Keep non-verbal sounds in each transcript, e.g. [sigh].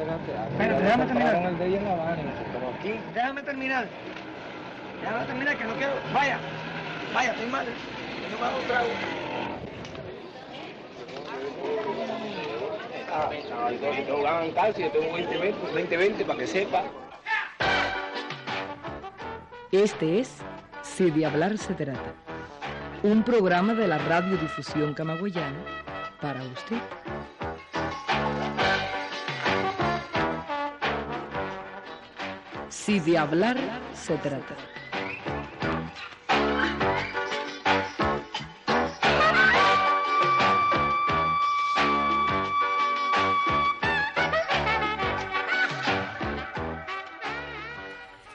espérate. ya déjame me terminar. compraron el de ella en la Habana, pero aquí... Déjame terminar. Déjame terminar, que no quiero. Vaya, vaya, estoy mal. No me hago un trago. Ah, no, yo tengo que tengo ganas en calcio, yo tengo 20-20, 20-20 para que sepa. Este es Si de hablar se trata, un programa de la radiodifusión camagüeyana para usted. Si de hablar se trata.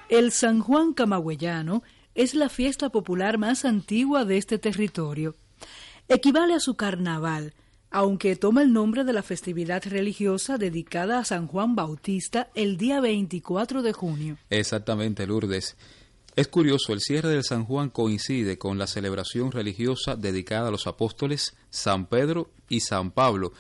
El San Juan Camagüeyano es la fiesta popular más antigua de este territorio. Equivale a su carnaval, aunque toma el nombre de la festividad religiosa dedicada a San Juan Bautista el día 24 de junio. Exactamente, Lourdes. Es curioso, el cierre del San Juan coincide con la celebración religiosa dedicada a los apóstoles San Pedro y San Pablo,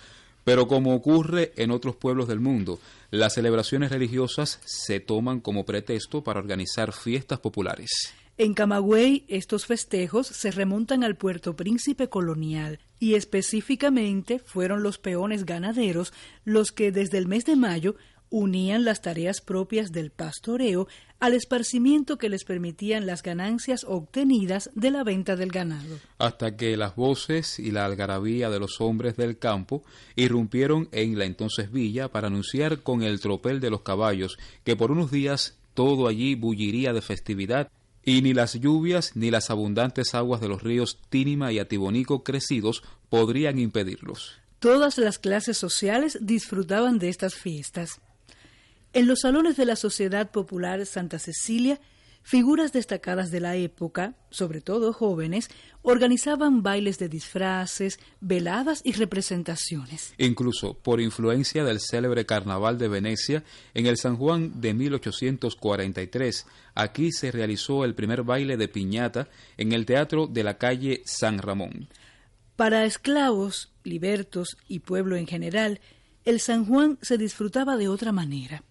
pero como ocurre en otros pueblos del mundo, las celebraciones religiosas se toman como pretexto para organizar fiestas populares. En Camagüey, estos festejos se remontan al puerto príncipe colonial y específicamente fueron los peones ganaderos los que desde el mes de mayo unían las tareas propias del pastoreo al esparcimiento que les permitían las ganancias obtenidas de la venta del ganado. hasta que las voces y la algarabía de los hombres del campo irrumpieron en la entonces villa para anunciar con el tropel de los caballos que por unos días todo allí bulliría de festividad y ni las lluvias ni las abundantes aguas de los ríos Tínima y Atibonico crecidos podrían impedirlos. Todas las clases sociales disfrutaban de estas fiestas. En los salones de la Sociedad Popular Santa Cecilia, figuras destacadas de la época, sobre todo jóvenes, organizaban bailes de disfraces, veladas y representaciones. Incluso por influencia del célebre Carnaval de Venecia, en el San Juan de 1843, aquí se realizó el primer baile de piñata en el teatro de la calle San Ramón. Para esclavos, libertos y pueblo en general, el San Juan se disfrutaba de otra manera.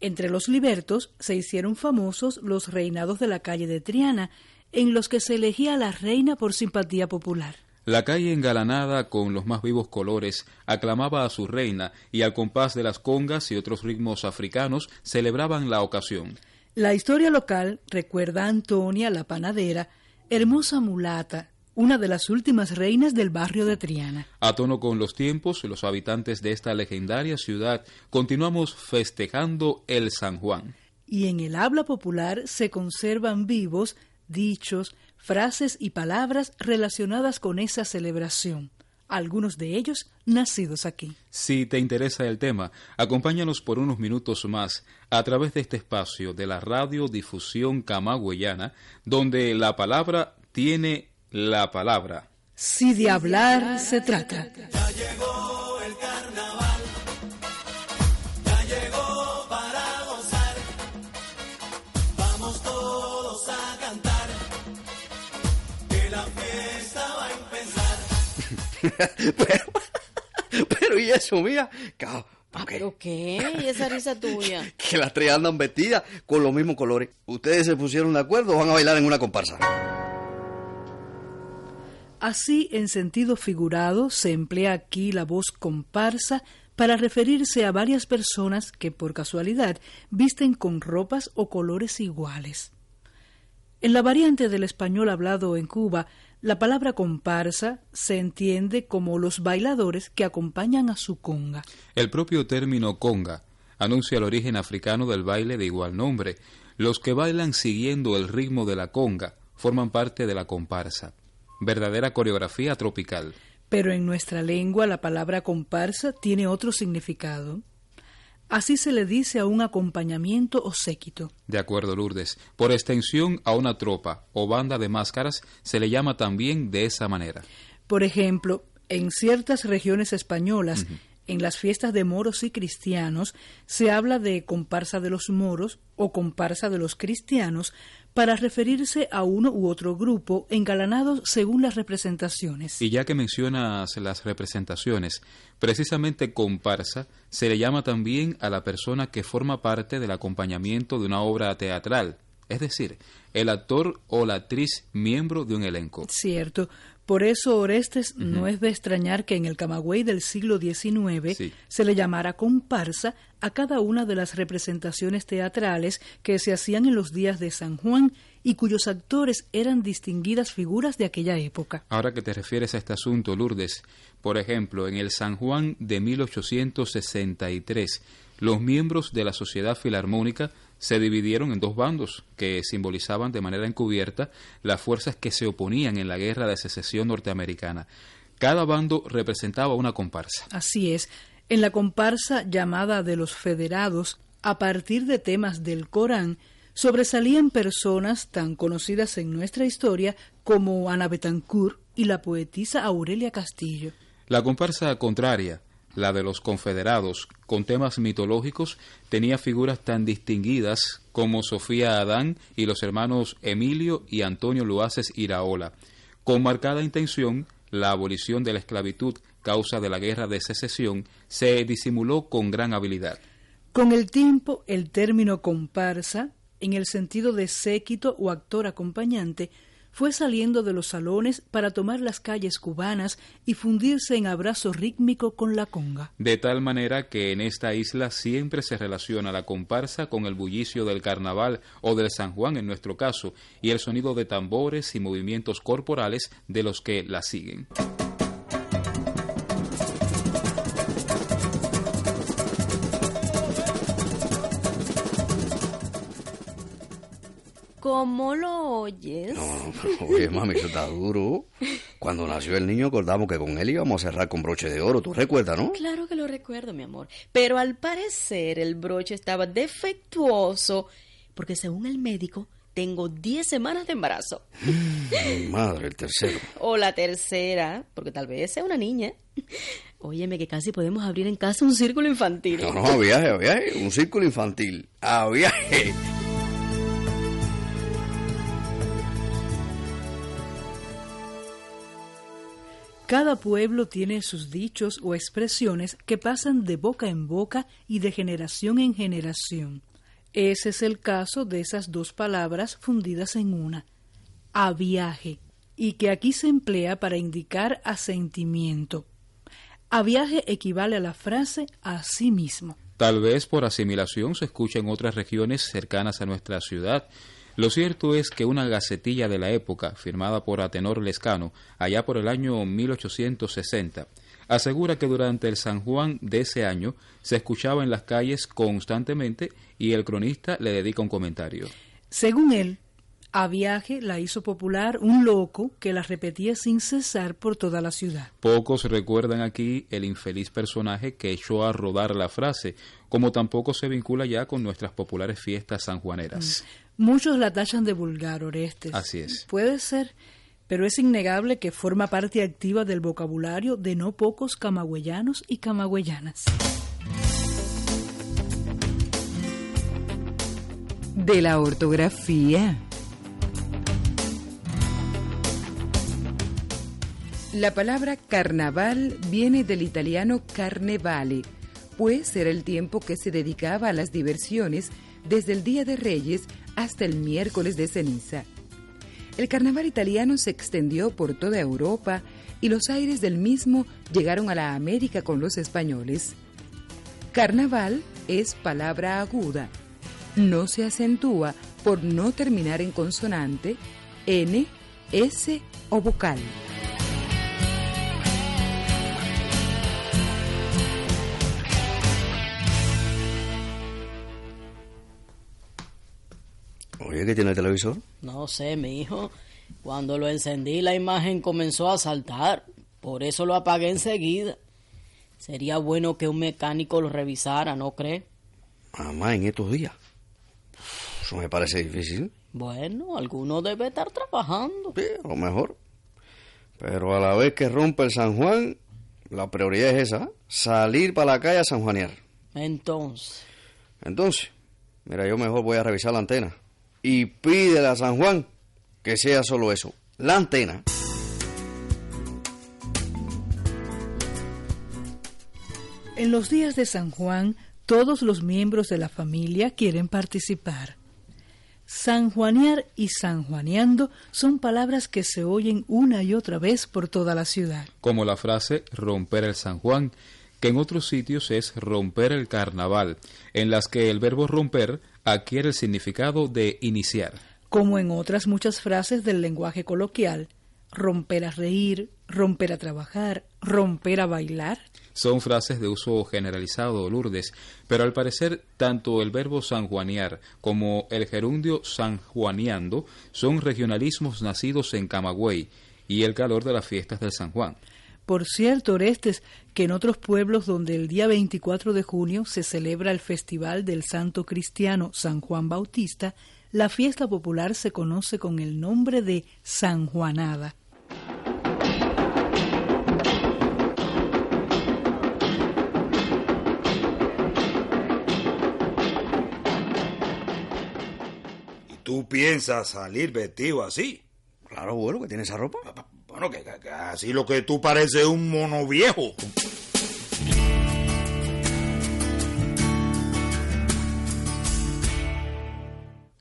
Entre los libertos se hicieron famosos los reinados de la calle de Triana, en los que se elegía a la reina por simpatía popular. La calle engalanada con los más vivos colores aclamaba a su reina y al compás de las congas y otros ritmos africanos celebraban la ocasión. La historia local recuerda a Antonia la panadera, hermosa mulata, una de las últimas reinas del barrio de Triana. A tono con los tiempos, los habitantes de esta legendaria ciudad continuamos festejando el San Juan. Y en el habla popular se conservan vivos dichos, frases y palabras relacionadas con esa celebración, algunos de ellos nacidos aquí. Si te interesa el tema, acompáñanos por unos minutos más a través de este espacio de la radiodifusión camagüeyana, donde la palabra tiene la palabra. Si de hablar se trata. [laughs] pero, pero y eso, mira, que, Ah, ¿Pero qué? ¿Y esa risa tuya? [laughs] que las tres andan vestidas con los mismos colores. ¿Ustedes se pusieron de acuerdo o van a bailar en una comparsa? Así, en sentido figurado, se emplea aquí la voz comparsa para referirse a varias personas que, por casualidad, visten con ropas o colores iguales. En la variante del español hablado en Cuba, la palabra comparsa se entiende como los bailadores que acompañan a su conga. El propio término conga anuncia el origen africano del baile de igual nombre. Los que bailan siguiendo el ritmo de la conga forman parte de la comparsa, verdadera coreografía tropical. Pero en nuestra lengua la palabra comparsa tiene otro significado. Así se le dice a un acompañamiento o séquito. De acuerdo, Lourdes. Por extensión a una tropa o banda de máscaras se le llama también de esa manera. Por ejemplo, en ciertas regiones españolas, en las fiestas de moros y cristianos se habla de comparsa de los moros o comparsa de los cristianos para referirse a uno u otro grupo engalanados según las representaciones. Y ya que mencionas las representaciones, precisamente comparsa se le llama también a la persona que forma parte del acompañamiento de una obra teatral, es decir, el actor o la actriz miembro de un elenco. Cierto. Por eso Orestes no es de extrañar que en el Camagüey del siglo XIX Sí. se le llamara comparsa a cada una de las representaciones teatrales que se hacían en los días de San Juan y cuyos actores eran distinguidas figuras de aquella época. Ahora que te refieres a este asunto, Lourdes, por ejemplo, en el San Juan de 1863, los miembros de la Sociedad Filarmónica se dividieron en dos bandos que simbolizaban de manera encubierta las fuerzas que se oponían en la guerra de secesión norteamericana. Cada bando representaba una comparsa. Así es, en la comparsa llamada de los federados, a partir de temas del Corán, sobresalían personas tan conocidas en nuestra historia como Ana Betancourt y la poetisa Aurelia Castillo. La comparsa contraria, la de los confederados, con temas mitológicos, tenía figuras tan distinguidas como Sofía Adán y los hermanos Emilio y Antonio Luaces Iraola, con marcada intención la abolición de la esclavitud causa de la guerra de secesión se disimuló con gran habilidad. Con el tiempo, el término comparsa, en el sentido de séquito o actor acompañante, fue saliendo de los salones para tomar las calles cubanas y fundirse en abrazo rítmico con la conga. De tal manera que en esta isla siempre se relaciona la comparsa con el bullicio del carnaval o del San Juan en nuestro caso, y el sonido de tambores y movimientos corporales de los que la siguen. ¿Cómo lo oyes? No, pero, oye, mami, eso está duro. Cuando nació el niño acordamos que con él íbamos a cerrar con broche de oro. ¿Tú recuerdas, no? Claro que lo recuerdo, mi amor. Pero al parecer el broche estaba defectuoso porque según el médico tengo 10 semanas de embarazo. Mi madre, el tercero. O la tercera, porque tal vez sea una niña. Óyeme que casi podemos abrir en casa un círculo infantil. No, no, a viaje, a viaje. Un círculo infantil. A viaje. Cada pueblo tiene sus dichos o expresiones que pasan de boca en boca y de generación en generación. Ese es el caso de esas dos palabras fundidas en una, a viaje, y que aquí se emplea para indicar asentimiento. A viaje equivale a la frase a sí mismo. Tal vez por asimilación se escucha en otras regiones cercanas a nuestra ciudad. Lo cierto es que una gacetilla de la época, firmada por Atenor Lescano, allá por el año 1860, asegura que durante el San Juan de ese año se escuchaba en las calles constantemente y el cronista le dedica un comentario. Según él, a viaje la hizo popular un loco que la repetía sin cesar por toda la ciudad. Pocos recuerdan aquí el infeliz personaje que echó a rodar la frase, como tampoco se vincula ya con nuestras populares fiestas sanjuaneras. Muchos la tachan de vulgar, Orestes. Así es. Puede ser, pero es innegable que forma parte activa del vocabulario de no pocos camagüeyanos y camagüeyanas. De la ortografía. La palabra carnaval viene del italiano carnevale, pues era el tiempo que se dedicaba a las diversiones desde el Día de Reyes hasta el miércoles de ceniza. El carnaval italiano se extendió por toda Europa y los aires del mismo llegaron a la América con los españoles. Carnaval es palabra aguda. No se acentúa por no terminar en consonante, N, S o vocal. Oye, ¿qué tiene el televisor? No sé, mi hijo. Cuando lo encendí, la imagen comenzó a saltar. Por eso lo apagué enseguida. Sería bueno que un mecánico lo revisara, ¿no cree? Mamá, en estos días. Eso me parece difícil. Bueno, alguno debe estar trabajando. Sí, a lo mejor. Pero a la vez que rompe el San Juan, La prioridad es esa, ¿eh? salir para la calle a San Juanier. Entonces, Entonces, mira, yo mejor voy a revisar la antena. Y pídele a San Juan que sea solo eso, la antena. En los días de San Juan, todos los miembros de la familia quieren participar. Sanjuanear y sanjuaneando son palabras que se oyen una y otra vez por toda la ciudad. Como la frase romper el San Juan, que en otros sitios es romper el carnaval, en las que el verbo romper adquiere el significado de iniciar. Como en otras muchas frases del lenguaje coloquial, romper a reír, romper a trabajar, romper a bailar. Son frases de uso generalizado, Lourdes, pero al parecer tanto el verbo sanjuanear como el gerundio sanjuaneando son regionalismos nacidos en Camagüey y el calor de las fiestas del San Juan. Por cierto, Orestes, que en otros pueblos donde el día 24 de junio se celebra el festival del santo cristiano San Juan Bautista, la fiesta popular se conoce con el nombre de San Juanada. ¿Y tú piensas salir vestido así? Claro, abuelo, que tiene esa ropa. Bueno, que, que- que así lo que tú pareces un mono viejo.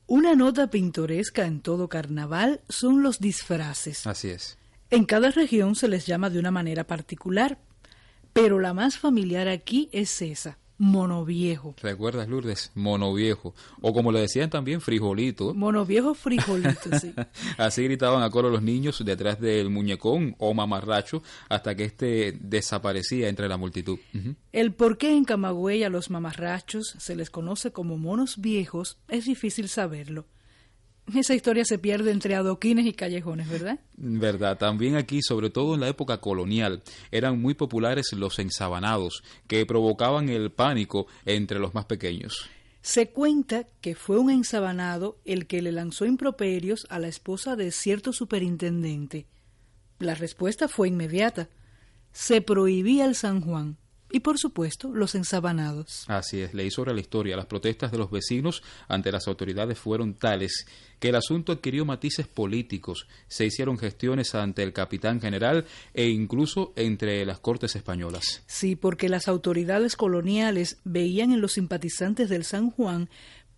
Una nota pintoresca en todo carnaval son los disfraces. Así es. En cada región se les llama de una manera particular, pero la más familiar aquí es esa, monoviejo. ¿Recuerdas, Lourdes? Mono viejo. O como le decían también, frijolito. Monoviejo frijolito, sí. [laughs] Así gritaban a coro los niños detrás del muñecón o mamarracho hasta que éste desaparecía entre la multitud. El por qué en Camagüey a los mamarrachos se les conoce como monos viejos es difícil saberlo. Esa historia se pierde entre adoquines y callejones, ¿verdad? Verdad, también aquí, sobre todo en la época colonial, eran muy populares los ensabanados, que provocaban el pánico entre los más pequeños. Se cuenta que fue un ensabanado el que le lanzó improperios a la esposa de cierto superintendente. La respuesta fue inmediata. Se prohibía el San Juan y, por supuesto, los ensabanados. Así es, leí sobre la historia. Las protestas de los vecinos ante las autoridades fueron tales que el asunto adquirió matices políticos. Se hicieron gestiones ante el capitán general e incluso entre las cortes españolas. Sí, porque las autoridades coloniales veían en los simpatizantes del San Juan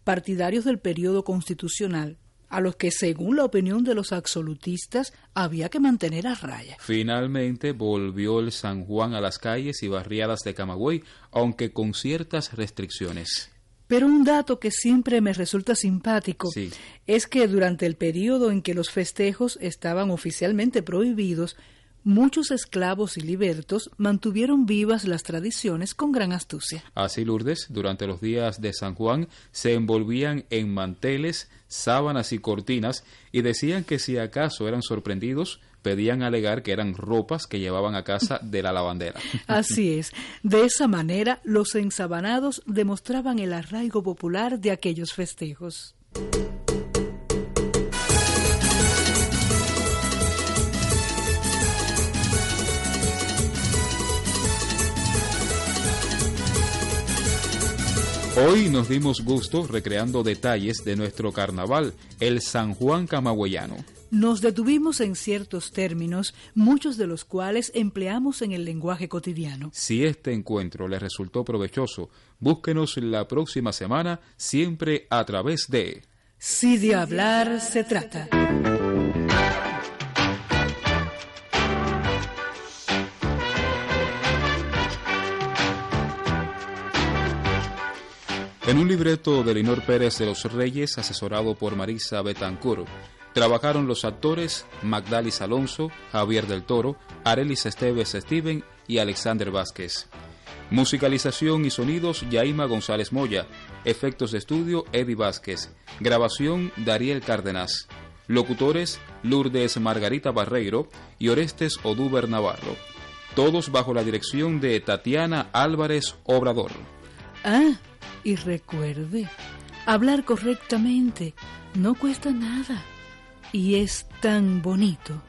partidarios del periodo constitucional, a los que, según la opinión de los absolutistas, había que mantener a raya. Finalmente volvió el San Juan a las calles y barriadas de Camagüey, aunque con ciertas restricciones. Pero un dato que siempre me resulta simpático Sí. es que durante el periodo en que los festejos estaban oficialmente prohibidos, muchos esclavos y libertos mantuvieron vivas las tradiciones con gran astucia. Así Lourdes, durante los días de San Juan, se envolvían en manteles, sábanas y cortinas y decían que si acaso eran sorprendidos, pedían alegar que eran ropas que llevaban a casa de la lavandera. [laughs] Así es, de esa manera los ensabanados demostraban el arraigo popular de aquellos festejos. Hoy nos dimos gusto recreando detalles de nuestro carnaval, el San Juan camagüeyano. Nos detuvimos en ciertos términos, muchos de los cuales empleamos en el lenguaje cotidiano. Si este encuentro le resultó provechoso, búsquenos la próxima semana, siempre a través de... Si de hablar se trata. En un libreto de Linor Pérez de los Reyes, asesorado por Marisa Betancourt, trabajaron los actores Magdalis Alonso, Javier del Toro, Arelis Esteves Steven y Alexander Vázquez. Musicalización y sonidos Yaima González Moya. Efectos de estudio Eddie Vázquez. Grabación Dariel Cárdenas. Locutores Lourdes Margarita Barreiro y Orestes Odúber Navarro. Todos bajo la dirección de Tatiana Álvarez Obrador. Ah, y recuerde, hablar correctamente no cuesta nada y es tan bonito.